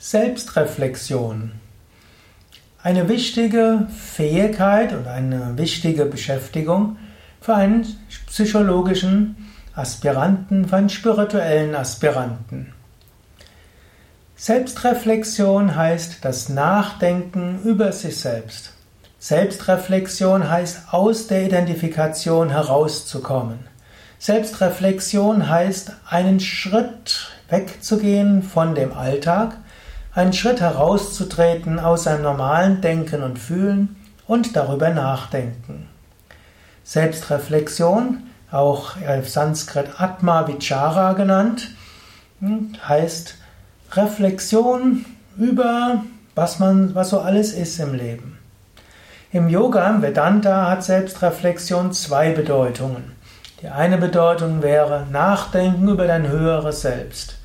Selbstreflexion. Eine wichtige Fähigkeit und eine wichtige Beschäftigung für einen psychologischen Aspiranten, für einen spirituellen Aspiranten. Selbstreflexion heißt das Nachdenken über sich selbst. Selbstreflexion heißt aus der Identifikation herauszukommen. Selbstreflexion heißt einen Schritt wegzugehen von dem Alltag, einen Schritt herauszutreten aus seinem normalen Denken und Fühlen und darüber nachdenken. Selbstreflexion, auch auf Sanskrit Atma Vichara genannt, hm, heißt Reflexion über was man, was so alles ist im Leben. Im Yoga, im Vedanta, hat Selbstreflexion zwei Bedeutungen. Die eine Bedeutung wäre Nachdenken über dein höheres Selbst.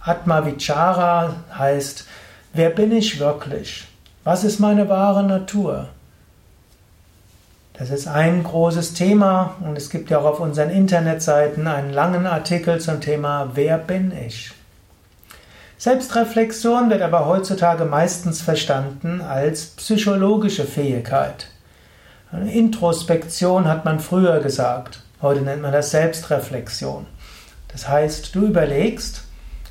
Atma Vichara heißt, wer bin ich wirklich? Was ist meine wahre Natur? Das ist ein großes Thema und es gibt ja auch auf unseren Internetseiten einen langen Artikel zum Thema Wer bin ich? Selbstreflexion wird aber heutzutage meistens verstanden als psychologische Fähigkeit. Introspektion hat man früher gesagt. Heute nennt man das Selbstreflexion. Das heißt, du überlegst,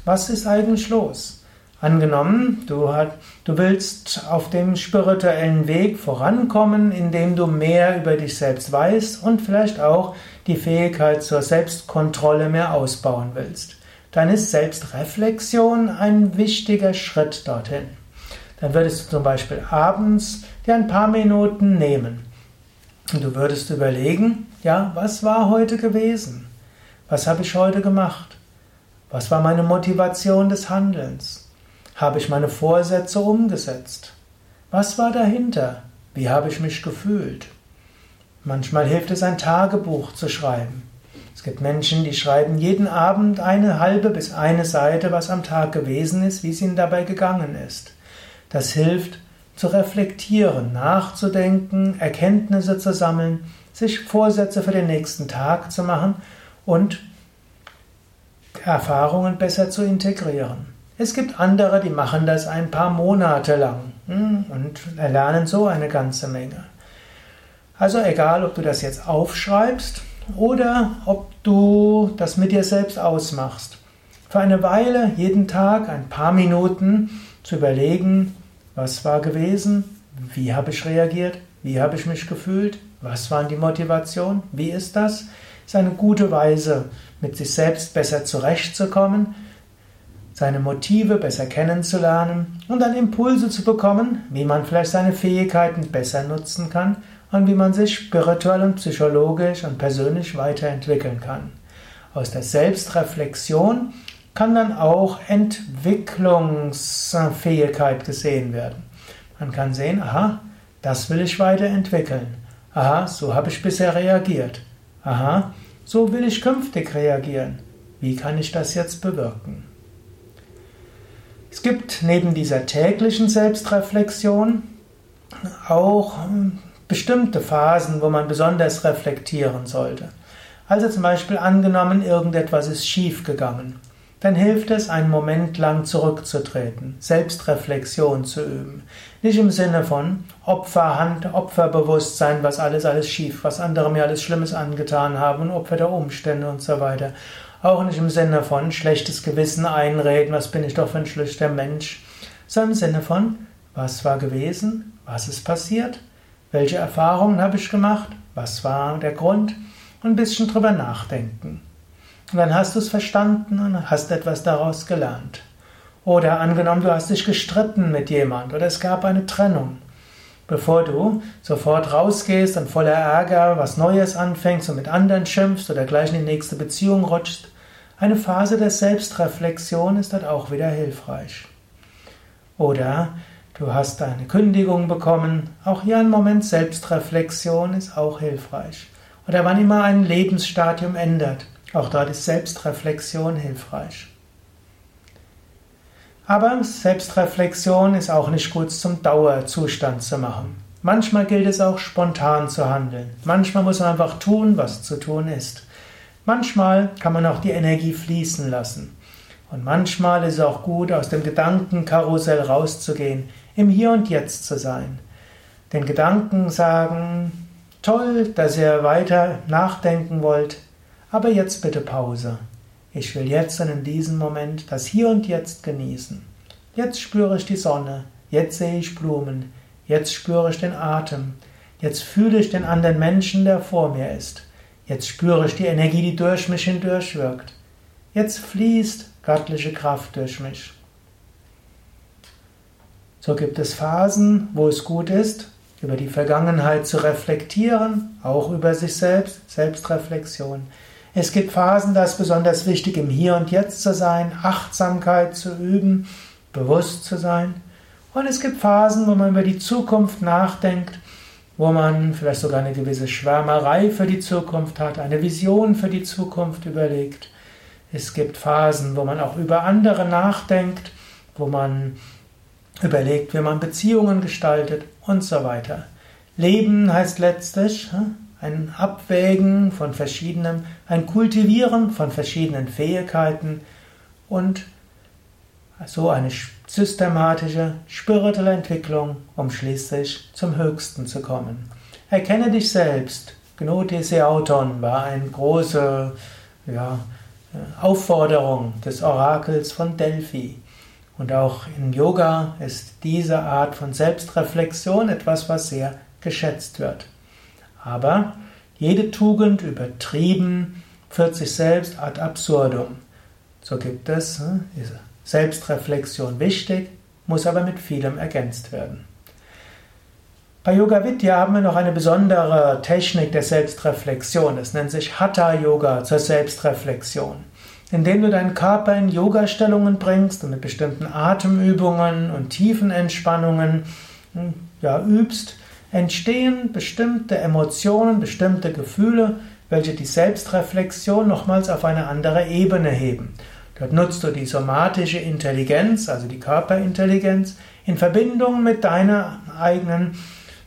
was ist eigentlich los? Angenommen, du, hat, du willst auf dem spirituellen Weg vorankommen, indem du mehr über dich selbst weißt und vielleicht auch die Fähigkeit zur Selbstkontrolle mehr ausbauen willst. Dann ist Selbstreflexion ein wichtiger Schritt dorthin. Dann würdest du zum Beispiel abends dir ein paar Minuten nehmen und du würdest überlegen, ja, was war heute gewesen? Was habe ich heute gemacht? Was war meine Motivation des Handelns? Habe ich meine Vorsätze umgesetzt? Was war dahinter? Wie habe ich mich gefühlt? Manchmal hilft es, ein Tagebuch zu schreiben. Es gibt Menschen, die schreiben jeden Abend eine halbe bis eine Seite, was am Tag gewesen ist, wie es ihnen dabei gegangen ist. Das hilft, zu reflektieren, nachzudenken, Erkenntnisse zu sammeln, sich Vorsätze für den nächsten Tag zu machen und Erfahrungen besser zu integrieren. Es gibt andere, die machen das ein paar Monate lang hm, und erlernen so eine ganze Menge. Also egal, ob du das jetzt aufschreibst oder ob du das mit dir selbst ausmachst. Für eine Weile, jeden Tag, ein paar Minuten zu überlegen, was war gewesen? Wie habe ich reagiert? Wie habe ich mich gefühlt? Was waren die Motivationen? Wie ist das? Ist eine gute Weise, mit sich selbst besser zurechtzukommen, seine Motive besser kennenzulernen und dann Impulse zu bekommen, wie man vielleicht seine Fähigkeiten besser nutzen kann und wie man sich spirituell und psychologisch und persönlich weiterentwickeln kann. Aus der Selbstreflexion kann dann auch Entwicklungsfähigkeit gesehen werden. Man kann sehen, aha, das will ich weiterentwickeln. Aha, so habe ich bisher reagiert. Aha, so will ich künftig reagieren. Wie kann ich das jetzt bewirken? Es gibt neben dieser täglichen Selbstreflexion auch hm, bestimmte Phasen, wo man besonders reflektieren sollte. Also zum Beispiel angenommen, irgendetwas ist schiefgegangen dann hilft es, einen Moment lang zurückzutreten, Selbstreflexion zu üben. Nicht im Sinne von Opferhand, Opferbewusstsein, was alles, alles schief, was andere mir alles Schlimmes angetan haben und Opfer der Umstände und so weiter. Auch nicht im Sinne von schlechtes Gewissen einreden, was bin ich doch für ein schlechter Mensch, sondern im Sinne von, was war gewesen, was ist passiert, welche Erfahrungen habe ich gemacht, was war der Grund und ein bisschen drüber nachdenken. Und dann hast du es verstanden und hast etwas daraus gelernt. Oder angenommen, du hast dich gestritten mit jemand oder es gab eine Trennung. Bevor du sofort rausgehst und voller Ärger was Neues anfängst und mit anderen schimpfst oder gleich in die nächste Beziehung rutschst, eine Phase der Selbstreflexion ist dort auch wieder hilfreich. Oder du hast eine Kündigung bekommen, auch hier ein Moment Selbstreflexion ist auch hilfreich. Oder wann immer ein Lebensstadium ändert, auch dort ist Selbstreflexion hilfreich. Aber Selbstreflexion ist auch nicht gut zum Dauerzustand zu machen. Manchmal gilt es auch spontan zu handeln. Manchmal muss man einfach tun, was zu tun ist. Manchmal kann man auch die Energie fließen lassen. Und manchmal ist es auch gut, aus dem Gedankenkarussell rauszugehen, im Hier und Jetzt zu sein. Den Gedanken sagen, toll, dass ihr weiter nachdenken wollt, aber jetzt bitte Pause. Ich will jetzt und in diesem Moment das Hier und Jetzt genießen. Jetzt spüre ich die Sonne, jetzt sehe ich Blumen, jetzt spüre ich den Atem, jetzt fühle ich den anderen Menschen, der vor mir ist. Jetzt spüre ich die Energie, die durch mich hindurch wirkt. Jetzt fließt göttliche Kraft durch mich. So gibt es Phasen, wo es gut ist, über die Vergangenheit zu reflektieren, auch über sich selbst, Selbstreflexion. Es gibt Phasen, da ist besonders wichtig, im Hier und Jetzt zu sein, Achtsamkeit zu üben, bewusst zu sein. Und es gibt Phasen, wo man über die Zukunft nachdenkt, wo man vielleicht sogar eine gewisse Schwärmerei für die Zukunft hat, eine Vision für die Zukunft überlegt. Es gibt Phasen, wo man auch über andere nachdenkt, wo man überlegt, wie man Beziehungen gestaltet und so weiter. Leben heißt letztlich ein Abwägen von verschiedenen, ein Kultivieren von verschiedenen Fähigkeiten und so eine systematische spirituelle Entwicklung, um schließlich zum Höchsten zu kommen. Erkenne dich selbst. Gnoti Seauton war eine große ja, Aufforderung des Orakels von Delphi. Und auch im Yoga ist diese Art von Selbstreflexion etwas, was sehr geschätzt wird. Aber jede Tugend übertrieben führt sich selbst ad absurdum. So gibt es ne, diese Selbstreflexion wichtig, muss aber mit vielem ergänzt werden. Bei Yoga Vidya haben wir noch eine besondere Technik der Selbstreflexion. Das nennt sich Hatha Yoga zur Selbstreflexion. Indem du deinen Körper in Yoga-Stellungen bringst und mit bestimmten Atemübungen und Tiefenentspannungen hm, ja, übst, entstehen bestimmte Emotionen, bestimmte Gefühle, welche die Selbstreflexion nochmals auf eine andere Ebene heben. Dort nutzt du die somatische Intelligenz, also die Körperintelligenz, in Verbindung mit deiner eigenen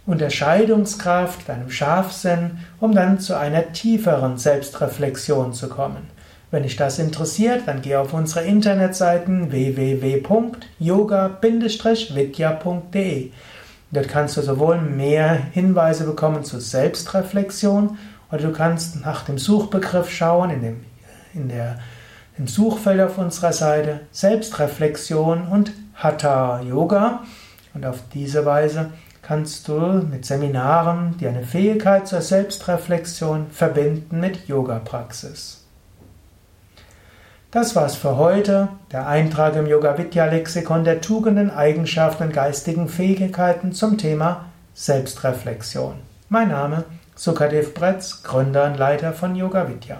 Unterscheidungskraft, deinem Scharfsinn, um dann zu einer tieferen Selbstreflexion zu kommen. Wenn dich das interessiert, dann geh auf unsere Internetseiten www.yoga-vidya.de. Dort kannst du sowohl mehr Hinweise bekommen zur Selbstreflexion oder du kannst nach dem Suchbegriff schauen in dem, in der, im Suchfeld auf unserer Seite Selbstreflexion und Hatha Yoga. Und auf diese Weise kannst du mit Seminaren die eine Fähigkeit zur Selbstreflexion verbinden mit Yoga-Praxis. Das war's für heute. Der Eintrag im Yoga Vidya Lexikon der Tugenden, Eigenschaften und geistigen Fähigkeiten zum Thema Selbstreflexion. Mein Name Sukadev Bretz, Gründer und Leiter von Yoga Vidya.